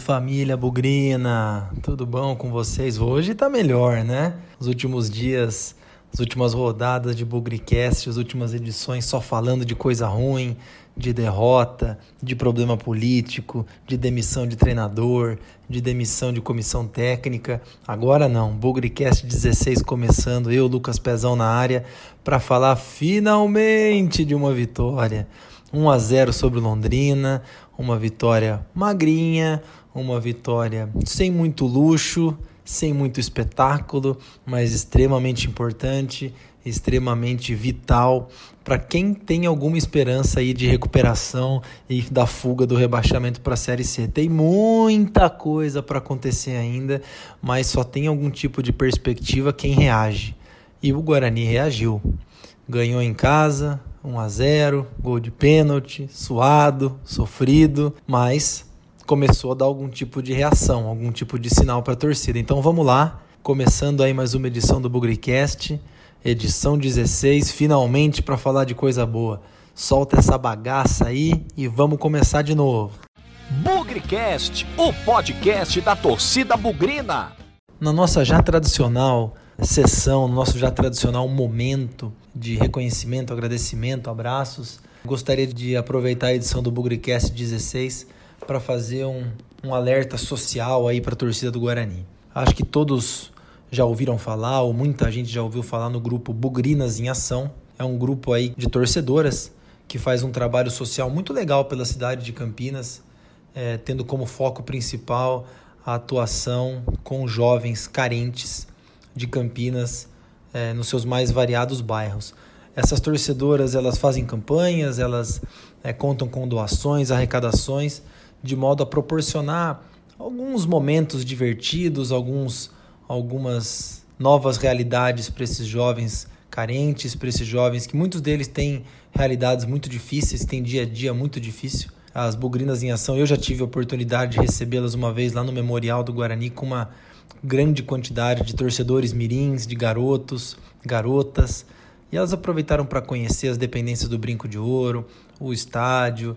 família Bugrina, tudo bom com vocês? Hoje tá melhor, né? Os últimos dias, as últimas rodadas de Bugricast, as últimas edições só falando de coisa ruim, de derrota, de problema político, de demissão de treinador, de demissão de comissão técnica. Agora não, Bugricast 16 começando, eu, Lucas Pezão na área, para falar finalmente de uma vitória. 1 a 0 sobre Londrina, uma vitória magrinha, uma vitória sem muito luxo, sem muito espetáculo, mas extremamente importante, extremamente vital para quem tem alguma esperança aí de recuperação e da fuga do rebaixamento para a Série C. Tem muita coisa para acontecer ainda, mas só tem algum tipo de perspectiva quem reage. E o Guarani reagiu. Ganhou em casa, 1 a 0, gol de pênalti, suado, sofrido, mas começou a dar algum tipo de reação, algum tipo de sinal para a torcida. Então vamos lá, começando aí mais uma edição do Bugricast, edição 16, finalmente para falar de coisa boa. Solta essa bagaça aí e vamos começar de novo. Bugricast, o podcast da torcida bugrina. Na nossa já tradicional sessão, no nosso já tradicional momento de reconhecimento, agradecimento, abraços. Gostaria de aproveitar a edição do Bugricast 16 para fazer um, um alerta social aí para a torcida do Guarani. Acho que todos já ouviram falar, ou muita gente já ouviu falar no grupo Bugrinas em Ação. É um grupo aí de torcedoras que faz um trabalho social muito legal pela cidade de Campinas, é, tendo como foco principal a atuação com jovens carentes de Campinas é, nos seus mais variados bairros. Essas torcedoras elas fazem campanhas, elas é, contam com doações, arrecadações, de modo a proporcionar alguns momentos divertidos, alguns, algumas novas realidades para esses jovens carentes, para esses jovens que muitos deles têm realidades muito difíceis, têm dia a dia muito difícil. As Bugrinas em Ação, eu já tive a oportunidade de recebê-las uma vez lá no Memorial do Guarani com uma grande quantidade de torcedores mirins, de garotos, garotas, e elas aproveitaram para conhecer as dependências do Brinco de Ouro, o estádio,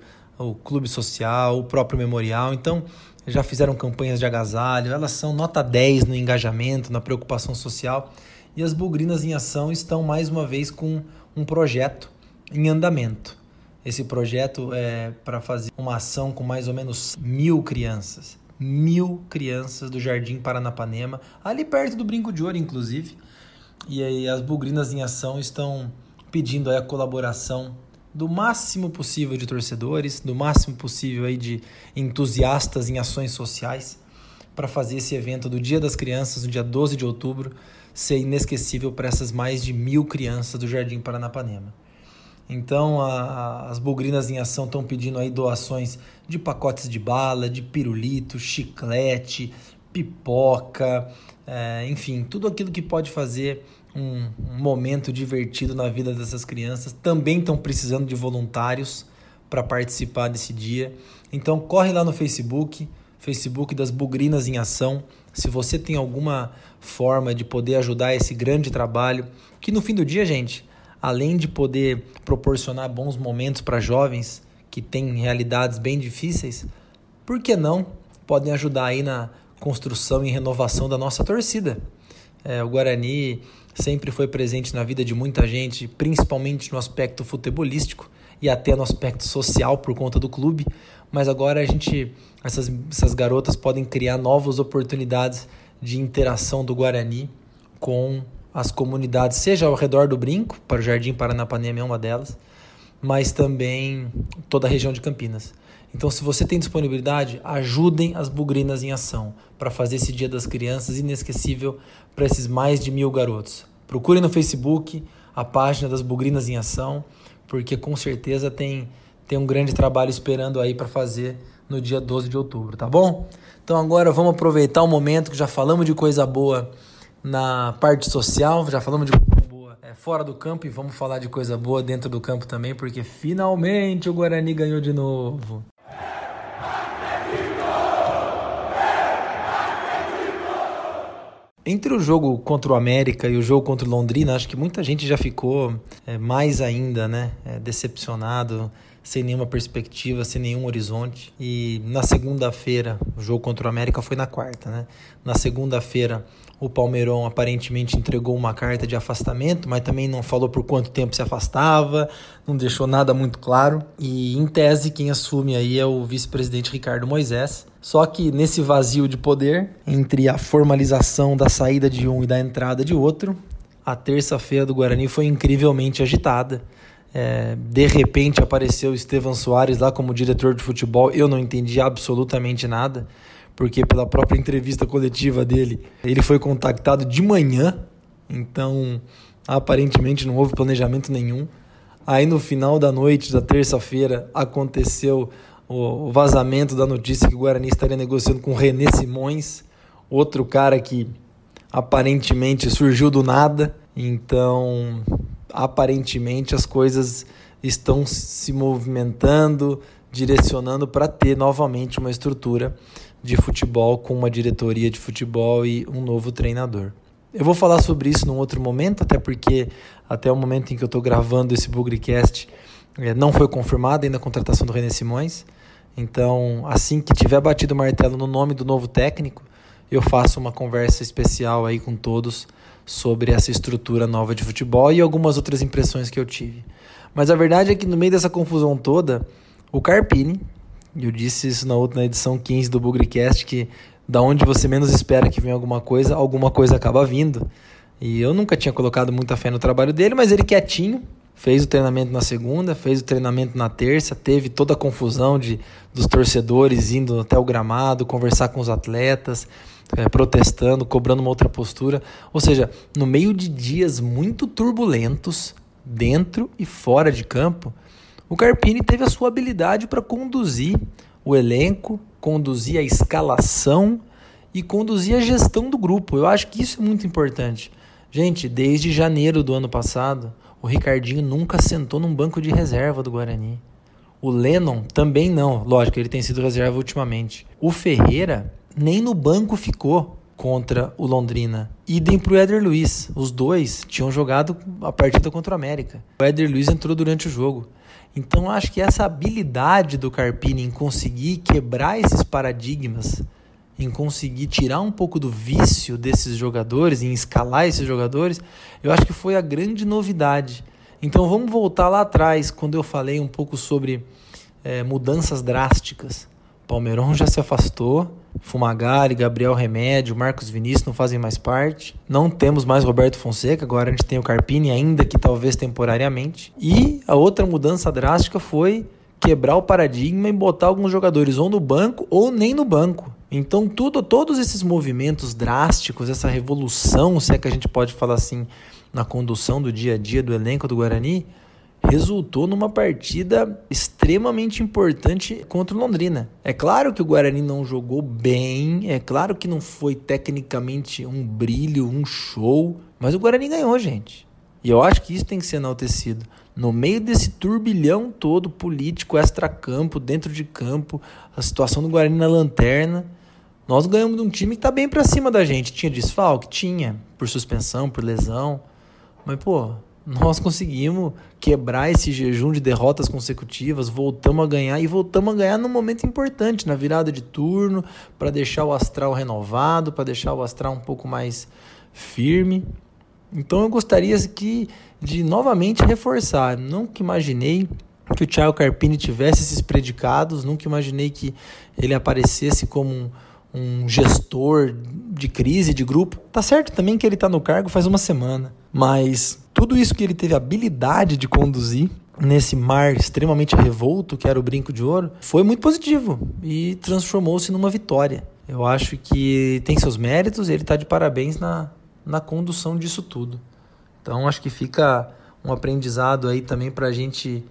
o clube social, o próprio memorial. Então, já fizeram campanhas de agasalho, elas são nota 10 no engajamento, na preocupação social. E as Bugrinas em Ação estão mais uma vez com um projeto em andamento. Esse projeto é para fazer uma ação com mais ou menos mil crianças mil crianças do Jardim Paranapanema, ali perto do Brinco de Ouro, inclusive. E aí as Bugrinas em Ação estão pedindo a colaboração do máximo possível de torcedores, do máximo possível aí de entusiastas em ações sociais, para fazer esse evento do Dia das Crianças, no dia 12 de outubro, ser inesquecível para essas mais de mil crianças do Jardim Paranapanema. Então a, a, as Bugrinas em Ação estão pedindo aí doações de pacotes de bala, de pirulito, chiclete, pipoca, é, enfim, tudo aquilo que pode fazer um, momento divertido na vida dessas crianças. Também estão precisando de voluntários para participar desse dia. Então corre lá no Facebook, Facebook das Bugrinas em Ação. Se você tem alguma forma de poder ajudar esse grande trabalho, que no fim do dia, gente, além de poder proporcionar bons momentos para jovens que têm realidades bem difíceis, por que não podem ajudar aí na construção e renovação da nossa torcida? É, o Guarani sempre foi presente na vida de muita gente, principalmente no aspecto futebolístico e até no aspecto social por conta do clube, mas agora a gente, essas, essas garotas podem criar novas oportunidades de interação do Guarani com as comunidades, seja ao redor do Brinco, para o Jardim Paranapanema é uma delas, mas também toda a região de Campinas. Então, se você tem disponibilidade, ajudem as Bugrinas em ação para fazer esse Dia das Crianças inesquecível para esses mais de mil garotos. Procurem no Facebook a página das Bugrinas em Ação, porque com certeza tem, tem um grande trabalho esperando aí para fazer no dia 12 de outubro, tá bom? Então agora vamos aproveitar o momento que já falamos de coisa boa na parte social, já falamos de coisa boa é, fora do campo e vamos falar de coisa boa dentro do campo também, porque finalmente o Guarani ganhou de novo. Entre o jogo contra o América e o jogo contra o Londrina, acho que muita gente já ficou é, mais ainda né, é, decepcionado, sem nenhuma perspectiva, sem nenhum horizonte. E na segunda-feira, o jogo contra o América foi na quarta, né? Na segunda-feira, o Palmeirão aparentemente entregou uma carta de afastamento, mas também não falou por quanto tempo se afastava, não deixou nada muito claro. E em tese, quem assume aí é o vice-presidente Ricardo Moisés. Só que nesse vazio de poder, entre a formalização da saída de um e da entrada de outro, a terça-feira do Guarani foi incrivelmente agitada. É, de repente apareceu Estevam Soares lá como diretor de futebol. Eu não entendi absolutamente nada, porque pela própria entrevista coletiva dele, ele foi contactado de manhã, então aparentemente não houve planejamento nenhum. Aí no final da noite da terça-feira aconteceu o vazamento da notícia que o Guarani estaria negociando com René Simões, outro cara que aparentemente surgiu do nada. Então aparentemente as coisas estão se movimentando, direcionando para ter novamente uma estrutura de futebol com uma diretoria de futebol e um novo treinador. Eu vou falar sobre isso num outro momento, até porque até o momento em que eu estou gravando esse Bugrecast é, não foi confirmada ainda a contratação do René Simões. Então, assim que tiver batido o martelo no nome do novo técnico, eu faço uma conversa especial aí com todos sobre essa estrutura nova de futebol e algumas outras impressões que eu tive. Mas a verdade é que no meio dessa confusão toda, o Carpini, eu disse isso na outra na edição 15 do Bugrecast, que da onde você menos espera que venha alguma coisa, alguma coisa acaba vindo. E eu nunca tinha colocado muita fé no trabalho dele, mas ele quietinho, fez o treinamento na segunda, fez o treinamento na terça, teve toda a confusão de dos torcedores indo até o gramado, conversar com os atletas, é, protestando, cobrando uma outra postura. Ou seja, no meio de dias muito turbulentos, dentro e fora de campo, o Carpini teve a sua habilidade para conduzir o elenco, conduzir a escalação e conduzir a gestão do grupo. Eu acho que isso é muito importante. Gente, desde janeiro do ano passado, o Ricardinho nunca sentou num banco de reserva do Guarani. O Lennon também não. Lógico, ele tem sido reserva ultimamente. O Ferreira nem no banco ficou contra o Londrina. Idem pro Éder Luiz. Os dois tinham jogado a partida contra o América. O Éder Luiz entrou durante o jogo. Então acho que essa habilidade do Carpini em conseguir quebrar esses paradigmas, em conseguir tirar um pouco do vício desses jogadores, em escalar esses jogadores, eu acho que foi a grande novidade. Então vamos voltar lá atrás, quando eu falei um pouco sobre é, mudanças drásticas. Palmeirão já se afastou, Fumagari, Gabriel Remédio, Marcos Vinícius não fazem mais parte. Não temos mais Roberto Fonseca, agora a gente tem o Carpini, ainda que talvez temporariamente. E a outra mudança drástica foi quebrar o paradigma e botar alguns jogadores ou no banco ou nem no banco. Então tudo, todos esses movimentos drásticos, essa revolução, se é que a gente pode falar assim, na condução do dia a dia do elenco do Guarani, resultou numa partida extremamente importante contra o Londrina. É claro que o Guarani não jogou bem, é claro que não foi tecnicamente um brilho, um show, mas o Guarani ganhou, gente. E eu acho que isso tem que ser enaltecido. No meio desse turbilhão todo político, extra-campo, dentro de campo, a situação do Guarani na lanterna, nós ganhamos de um time que está bem para cima da gente. Tinha desfalque? Tinha, por suspensão, por lesão. Mas, pô, nós conseguimos quebrar esse jejum de derrotas consecutivas, voltamos a ganhar e voltamos a ganhar num momento importante, na virada de turno, para deixar o astral renovado, para deixar o astral um pouco mais firme. Então eu gostaria que de novamente reforçar, nunca imaginei que o Thiago Carpini tivesse esses predicados, nunca imaginei que ele aparecesse como um, um gestor de crise de grupo. Tá certo também que ele está no cargo faz uma semana, mas tudo isso que ele teve habilidade de conduzir nesse mar extremamente revolto que era o Brinco de Ouro foi muito positivo e transformou-se numa vitória. Eu acho que tem seus méritos e ele está de parabéns na, na condução disso tudo. Então acho que fica um aprendizado aí também para a gente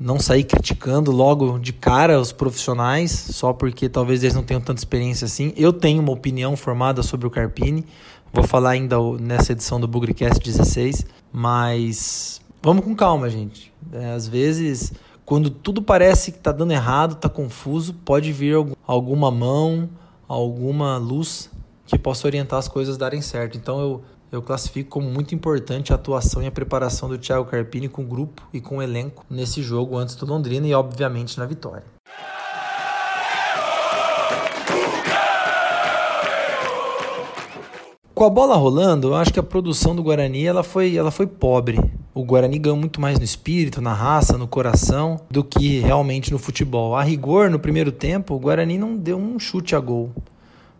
não sair criticando logo de cara os profissionais, só porque talvez eles não tenham tanta experiência assim. Eu tenho uma opinião formada sobre o Carpini, vou falar ainda nessa edição do Bugrecast 16, mas vamos com calma, gente. É, às vezes, quando tudo parece que está dando errado, está confuso, pode vir alguma mão, alguma luz que possa orientar as coisas darem certo. Então eu eu classifico como muito importante a atuação e a preparação do Thiago Carpini com o grupo e com o elenco nesse jogo antes do Londrina e, obviamente, na vitória. Com a bola rolando, eu acho que a produção do Guarani ela foi, ela foi pobre. O Guarani ganhou muito mais no espírito, na raça, no coração, do que realmente no futebol. A rigor, no primeiro tempo, o Guarani não deu um chute a gol.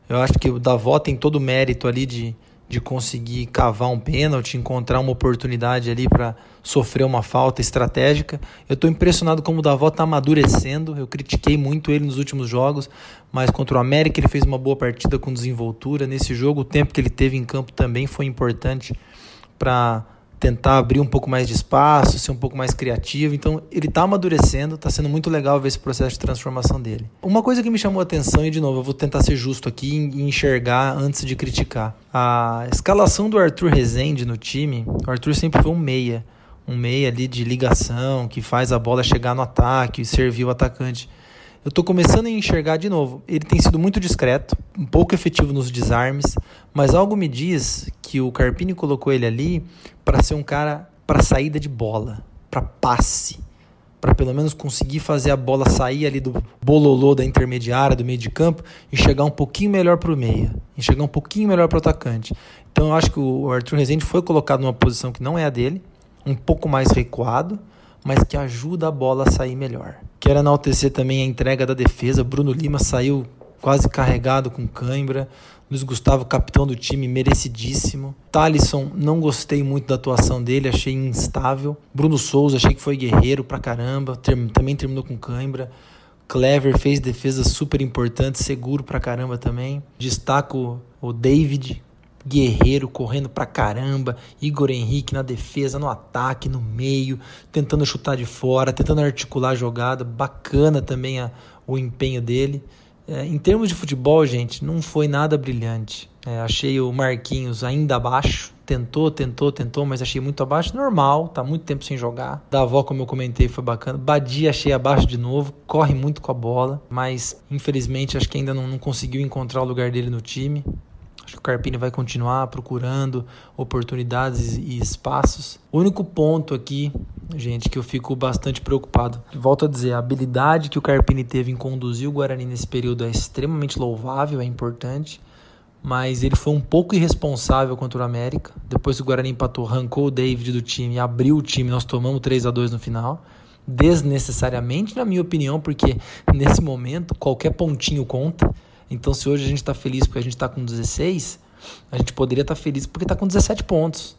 Eu acho que o Davó tem todo o mérito ali de, de conseguir cavar um pênalti, encontrar uma oportunidade ali para sofrer uma falta estratégica. Eu estou impressionado como o Davó está amadurecendo. Eu critiquei muito ele nos últimos jogos, mas contra o América ele fez uma boa partida com desenvoltura. Nesse jogo, o tempo que ele teve em campo também foi importante para tentar abrir um pouco mais de espaço, ser um pouco mais criativo. Então, ele está amadurecendo, está sendo muito legal ver esse processo de transformação dele. Uma coisa que me chamou a atenção, e de novo, eu vou tentar ser justo aqui e enxergar antes de criticar. A escalação do Arthur Rezende no time, o Arthur sempre foi um meia. Um meia ali de ligação, que faz a bola chegar no ataque, servir o atacante eu estou começando a enxergar de novo. Ele tem sido muito discreto, um pouco efetivo nos desarmes, mas algo me diz que o Carpini colocou ele ali para ser um cara para saída de bola, para passe, para pelo menos conseguir fazer a bola sair ali do bololô da intermediária, do meio de campo e chegar um pouquinho melhor para o meia, e chegar um pouquinho melhor para o atacante. Então eu acho que o Arthur Rezende foi colocado numa posição que não é a dele, um pouco mais recuado, mas que ajuda a bola a sair melhor. Quero enaltecer também a entrega da defesa. Bruno Lima saiu quase carregado com cãibra. Luiz Gustavo, capitão do time, merecidíssimo. Talisson, não gostei muito da atuação dele, achei instável. Bruno Souza, achei que foi guerreiro pra caramba, também terminou com cãibra. Clever fez defesa super importante, seguro pra caramba também. Destaco o David, Guerreiro correndo pra caramba, Igor Henrique na defesa, no ataque, no meio, tentando chutar de fora, tentando articular a jogada. Bacana também a, o empenho dele. É, em termos de futebol, gente, não foi nada brilhante. É, achei o Marquinhos ainda abaixo. Tentou, tentou, tentou, mas achei muito abaixo. Normal, tá muito tempo sem jogar. Da avó, como eu comentei, foi bacana. Badia achei abaixo de novo, corre muito com a bola, mas infelizmente acho que ainda não, não conseguiu encontrar o lugar dele no time. Acho que o Carpini vai continuar procurando oportunidades e espaços. O único ponto aqui, gente, que eu fico bastante preocupado. Volto a dizer, a habilidade que o Carpini teve em conduzir o Guarani nesse período é extremamente louvável, é importante. Mas ele foi um pouco irresponsável contra o América. Depois que o Guarani empatou, arrancou o David do time, abriu o time, nós tomamos 3 a 2 no final desnecessariamente, na minha opinião, porque nesse momento qualquer pontinho conta. Então, se hoje a gente está feliz porque a gente está com 16, a gente poderia estar tá feliz porque está com 17 pontos.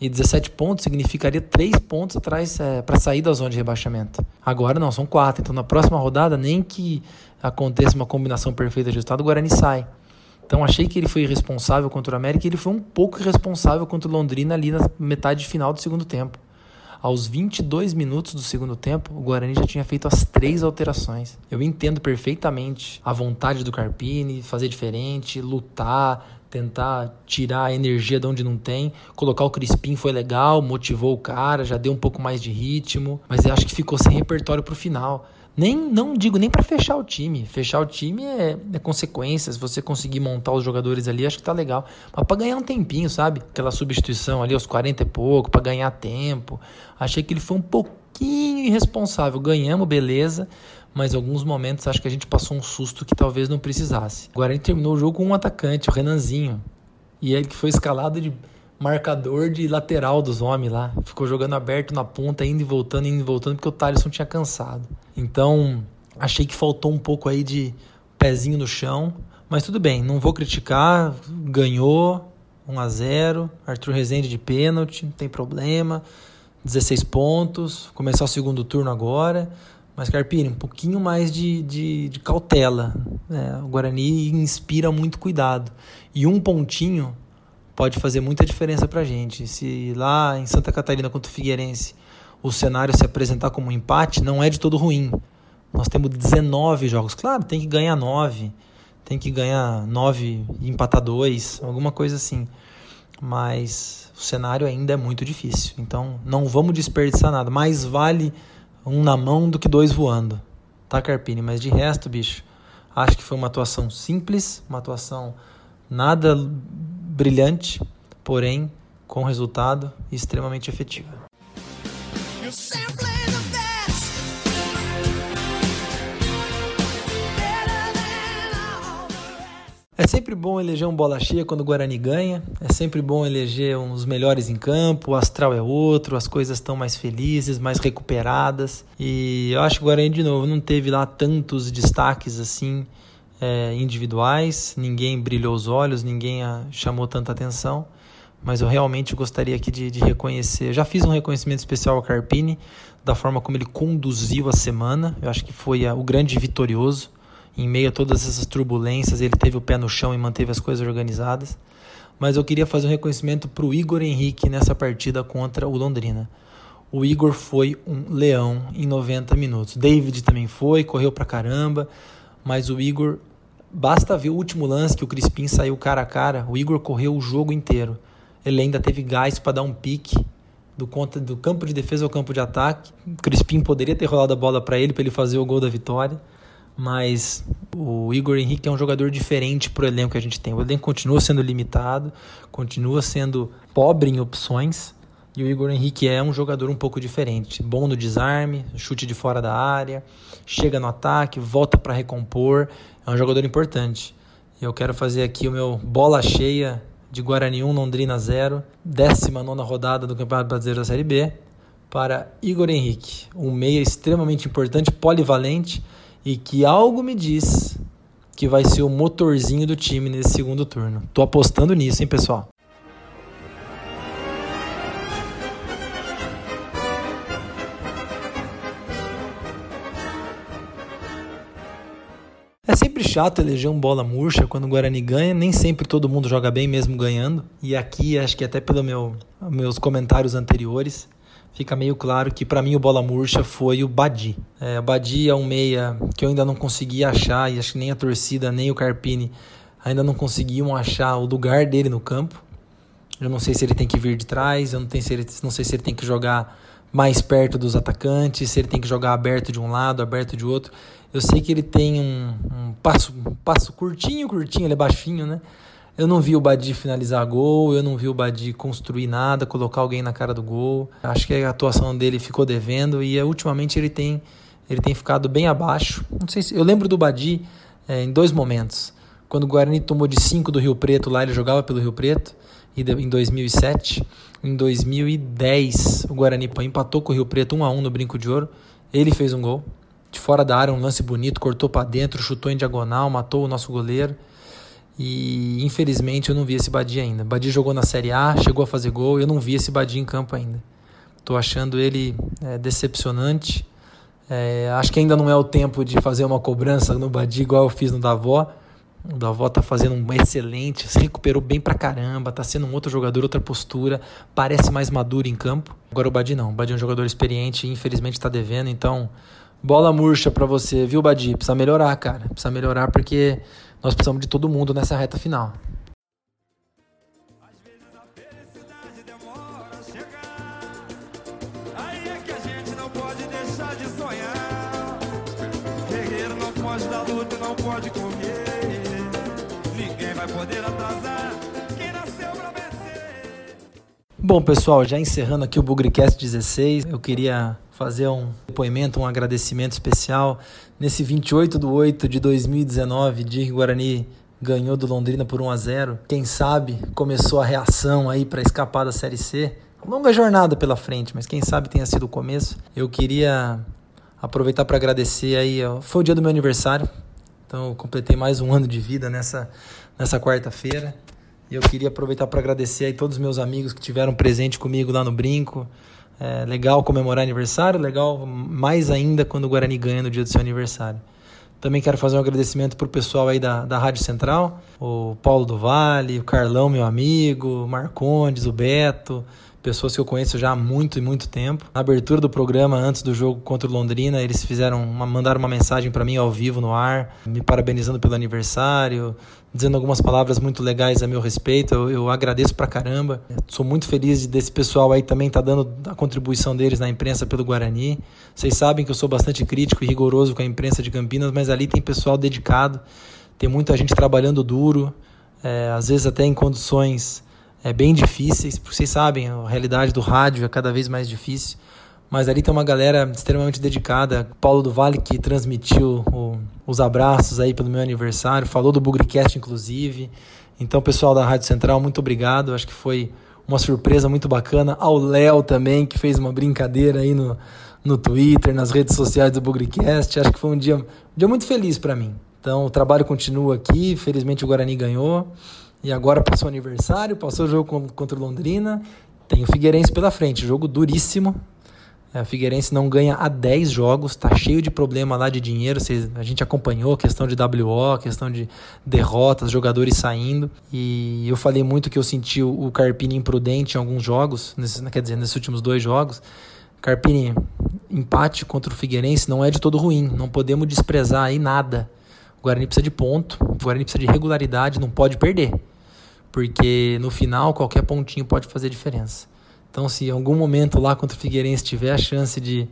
E 17 pontos significaria 3 pontos atrás é, para sair da zona de rebaixamento. Agora não, são 4. Então, na próxima rodada, nem que aconteça uma combinação perfeita de resultado, o Guarani sai. Então, achei que ele foi irresponsável contra o América e ele foi um pouco irresponsável contra o Londrina ali na metade final do segundo tempo. Aos 22 minutos do segundo tempo, o Guarani já tinha feito as três alterações. Eu entendo perfeitamente a vontade do Carpini, fazer diferente, lutar, tentar tirar a energia de onde não tem. Colocar o Crispim foi legal, motivou o cara, já deu um pouco mais de ritmo, mas eu acho que ficou sem repertório pro final. Nem, não digo nem para fechar o time. Fechar o time é, é consequência. Se você conseguir montar os jogadores ali, acho que tá legal. Mas para ganhar um tempinho, sabe? Aquela substituição ali aos 40 e pouco, para ganhar tempo. Achei que ele foi um pouquinho irresponsável. Ganhamos, beleza. Mas em alguns momentos acho que a gente passou um susto que talvez não precisasse. A gente terminou o jogo com um atacante, o Renanzinho. E ele que foi escalado de marcador de lateral dos homens lá. Ficou jogando aberto na ponta, indo e voltando, indo e voltando, porque o Thaleson tinha cansado. Então, achei que faltou um pouco aí de pezinho no chão. Mas tudo bem, não vou criticar. Ganhou 1 a 0 Arthur Rezende de pênalti, não tem problema. 16 pontos. Começar o segundo turno agora. Mas, Carpini, um pouquinho mais de, de, de cautela. É, o Guarani inspira muito cuidado. E um pontinho pode fazer muita diferença para a gente. Se lá em Santa Catarina contra o Figueirense o cenário se apresentar como um empate, não é de todo ruim. Nós temos 19 jogos. Claro, tem que ganhar 9, tem que ganhar 9 e empatar 2, alguma coisa assim. Mas o cenário ainda é muito difícil. Então não vamos desperdiçar nada. Mais vale um na mão do que dois voando. Tá, Carpini? Mas de resto, bicho, acho que foi uma atuação simples, uma atuação nada brilhante porém com resultado extremamente efetiva. É sempre bom eleger um bola cheia quando o Guarani ganha. É sempre bom eleger uns melhores em campo. O astral é outro, as coisas estão mais felizes, mais recuperadas. E eu acho que o Guarani, de novo, não teve lá tantos destaques assim é, individuais. Ninguém brilhou os olhos, ninguém chamou tanta atenção. Mas eu realmente gostaria aqui de, de reconhecer. Eu já fiz um reconhecimento especial ao Carpini, da forma como ele conduziu a semana. Eu acho que foi a, o grande vitorioso em meio a todas essas turbulências, ele teve o pé no chão e manteve as coisas organizadas. Mas eu queria fazer um reconhecimento para o Igor Henrique nessa partida contra o Londrina. O Igor foi um leão em 90 minutos. David também foi, correu pra caramba, mas o Igor, basta ver o último lance que o Crispim saiu cara a cara, o Igor correu o jogo inteiro. Ele ainda teve gás para dar um pique do, conta, do campo de defesa ao campo de ataque. O Crispim poderia ter rolado a bola para ele, para ele fazer o gol da vitória mas o Igor Henrique é um jogador diferente para o elenco que a gente tem. O elenco continua sendo limitado, continua sendo pobre em opções, e o Igor Henrique é um jogador um pouco diferente. Bom no desarme, chute de fora da área, chega no ataque, volta para recompor, é um jogador importante. Eu quero fazer aqui o meu bola cheia de Guarani 1, Londrina 0, 19 rodada do Campeonato Brasileiro da Série B, para Igor Henrique, um meia extremamente importante, polivalente, e que algo me diz que vai ser o motorzinho do time nesse segundo turno. Tô apostando nisso, hein, pessoal? É sempre chato eleger um bola murcha quando o Guarani ganha, nem sempre todo mundo joga bem mesmo ganhando. E aqui, acho que até pelos meu, meus comentários anteriores, fica meio claro que para mim o bola murcha foi o Badi. É, o Badi é um meia que eu ainda não consegui achar, e acho que nem a torcida, nem o Carpini ainda não conseguiam achar o lugar dele no campo. Eu não sei se ele tem que vir de trás, eu não, tenho se ele, não sei se ele tem que jogar mais perto dos atacantes, se ele tem que jogar aberto de um lado, aberto de outro. Eu sei que ele tem um, um passo, um passo curtinho, curtinho, ele é baixinho, né? Eu não vi o Badi finalizar gol, eu não vi o Badi construir nada, colocar alguém na cara do gol. Acho que a atuação dele ficou devendo e ultimamente ele tem, ele tem ficado bem abaixo. Não sei se eu lembro do Badi é, em dois momentos. Quando o Guarani tomou de 5 do Rio Preto, lá ele jogava pelo Rio Preto, em 2007. Em 2010, o Guarani empatou com o Rio Preto 1 a 1 no Brinco de Ouro. Ele fez um gol de fora da área, um lance bonito, cortou para dentro, chutou em diagonal, matou o nosso goleiro. E infelizmente eu não vi esse Badi ainda. Badi jogou na Série A, chegou a fazer gol, eu não vi esse Badi em campo ainda. Estou achando ele é, decepcionante. É, acho que ainda não é o tempo de fazer uma cobrança no Badi igual eu fiz no Davó. O Davó tá fazendo um excelente, se recuperou bem pra caramba, tá sendo um outro jogador, outra postura, parece mais maduro em campo. Agora o Badi não, o Badi é um jogador experiente e infelizmente tá devendo, então bola murcha para você, viu Badi? Precisa melhorar, cara. Precisa melhorar porque nós precisamos de todo mundo nessa reta final. Bom, pessoal, já encerrando aqui o Bugrecast 16, eu queria fazer um depoimento, um agradecimento especial. Nesse 28 de 8 de 2019, de Guarani ganhou do Londrina por 1 a 0. Quem sabe começou a reação aí para escapar da Série C. Longa jornada pela frente, mas quem sabe tenha sido o começo. Eu queria aproveitar para agradecer aí. Foi o dia do meu aniversário, então eu completei mais um ano de vida nessa, nessa quarta-feira. E eu queria aproveitar para agradecer aí todos os meus amigos que tiveram presente comigo lá no Brinco, é legal comemorar aniversário, legal mais ainda quando o Guarani ganha no dia do seu aniversário. Também quero fazer um agradecimento para o pessoal aí da, da Rádio Central, o Paulo do Vale, o Carlão, meu amigo, o Marcondes, o Beto, pessoas que eu conheço já há muito e muito tempo. Na abertura do programa, antes do jogo contra o Londrina, eles fizeram uma, mandaram uma mensagem para mim ao vivo no ar, me parabenizando pelo aniversário, dizendo algumas palavras muito legais a meu respeito. Eu, eu agradeço pra caramba. Sou muito feliz desse pessoal aí também tá dando a contribuição deles na imprensa pelo Guarani. Vocês sabem que eu sou bastante crítico e rigoroso com a imprensa de Campinas, mas ali tem pessoal dedicado, tem muita gente trabalhando duro, é, às vezes até em condições é, bem difíceis, porque vocês sabem, a realidade do rádio é cada vez mais difícil. Mas ali tem uma galera extremamente dedicada. Paulo do Vale, que transmitiu o, os abraços aí pelo meu aniversário, falou do Bugrecast, inclusive. Então, pessoal da Rádio Central, muito obrigado. Acho que foi uma surpresa muito bacana. Ao Léo também, que fez uma brincadeira aí no, no Twitter, nas redes sociais do Bugrecast. Acho que foi um dia, um dia muito feliz para mim. Então, o trabalho continua aqui. Felizmente, o Guarani ganhou. E agora passou o aniversário, passou o jogo contra o Londrina. Tem o Figueirense pela frente, jogo duríssimo. É, o Figueirense não ganha há 10 jogos, tá cheio de problema lá de dinheiro. a gente acompanhou questão de WO, questão de derrotas, jogadores saindo. E eu falei muito que eu senti o Carpini imprudente em alguns jogos, quer dizer, nesses últimos dois jogos. Carpini, empate contra o Figueirense não é de todo ruim, não podemos desprezar aí nada. O Guarani precisa de ponto, o Guarani precisa de regularidade, não pode perder. Porque no final qualquer pontinho pode fazer diferença. Então, se em algum momento lá contra o Figueirense tiver a chance de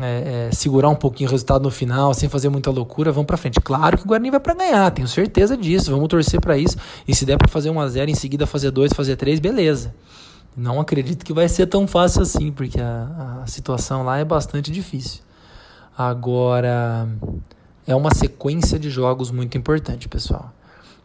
é, é, segurar um pouquinho o resultado no final, sem fazer muita loucura, vamos para frente. Claro que o Guarani vai para ganhar, tenho certeza disso. Vamos torcer para isso. E se der para fazer 1 a 0 em seguida fazer 2, fazer 3, beleza. Não acredito que vai ser tão fácil assim, porque a, a situação lá é bastante difícil. Agora, é uma sequência de jogos muito importante, pessoal.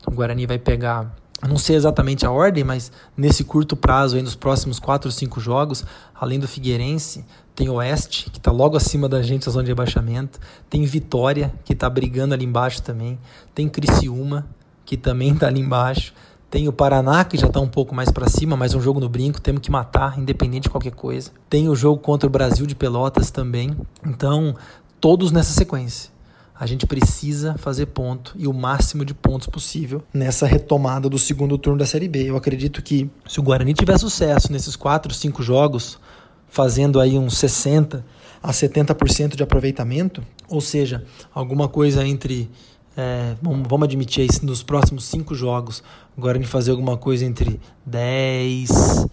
O Guarani vai pegar não sei exatamente a ordem, mas nesse curto prazo, aí nos próximos 4 ou 5 jogos, além do Figueirense, tem Oeste, que está logo acima da gente, a zona de rebaixamento. Tem Vitória, que está brigando ali embaixo também. Tem Criciúma, que também está ali embaixo. Tem o Paraná, que já está um pouco mais para cima, mas um jogo no brinco, temos que matar, independente de qualquer coisa. Tem o jogo contra o Brasil de Pelotas também. Então, todos nessa sequência a gente precisa fazer ponto e o máximo de pontos possível nessa retomada do segundo turno da Série B. Eu acredito que se o Guarani tiver sucesso nesses 4, 5 jogos, fazendo aí uns 60 a 70% de aproveitamento, ou seja, alguma coisa entre é, vamos, admitir aí, nos próximos 5 jogos, o Guarani fazer alguma coisa entre 10,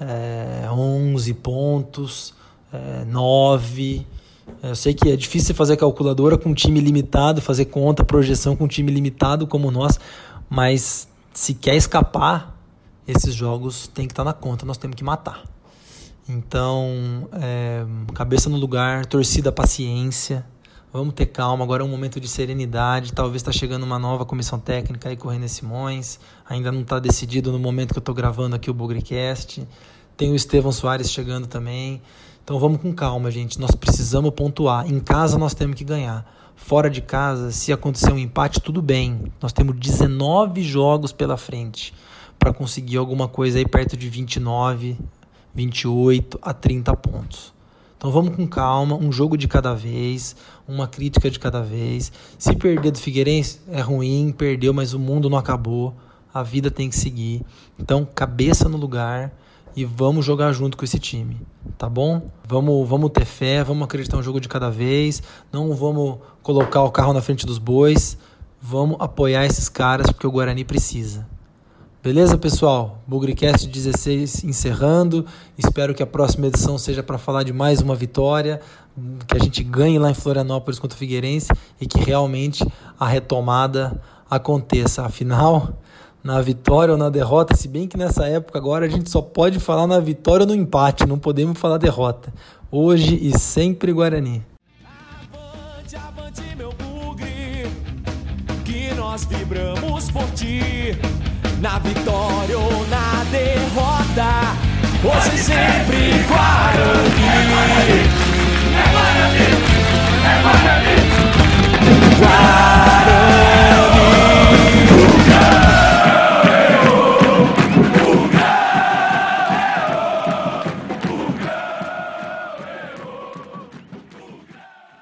é, 11 pontos, é, 9 eu sei que é difícil fazer calculadora com um time limitado, fazer conta, projeção com um time limitado como nós, mas se quer escapar, esses jogos tem que estar na conta, nós temos que matar. Então, é, cabeça no lugar, torcida, paciência, vamos ter calma. Agora é um momento de serenidade. Talvez está chegando uma nova comissão técnica aí com o René Simões. Ainda não está decidido no momento que eu estou gravando aqui o Bugrecast. Tem o Estevão Soares chegando também. Então vamos com calma, gente. Nós precisamos pontuar. Em casa nós temos que ganhar. Fora de casa, se acontecer um empate, tudo bem. Nós temos 19 jogos pela frente para conseguir alguma coisa aí perto de 29, 28 a 30 pontos. Então vamos com calma, um jogo de cada vez, uma crítica de cada vez. Se perder do Figueirense é ruim, perdeu, mas o mundo não acabou. A vida tem que seguir. Então, cabeça no lugar e vamos jogar junto com esse time, tá bom? Vamos, vamos ter fé, vamos acreditar um jogo de cada vez, não vamos colocar o carro na frente dos bois, vamos apoiar esses caras porque o Guarani precisa. Beleza, pessoal? Bugrecast 16 encerrando. Espero que a próxima edição seja para falar de mais uma vitória, que a gente ganhe lá em Florianópolis contra o Figueirense e que realmente a retomada aconteça. Afinal, na vitória ou na derrota, se bem que nessa época agora a gente só pode falar na vitória ou no empate, não podemos falar derrota. Hoje e sempre Guarani. Avante, avante meu bugre, que nós vibramos por ti, na vitória ou na derrota, hoje e sempre Guarani. É Guarani, é Guarani, é Guarani. Guarani.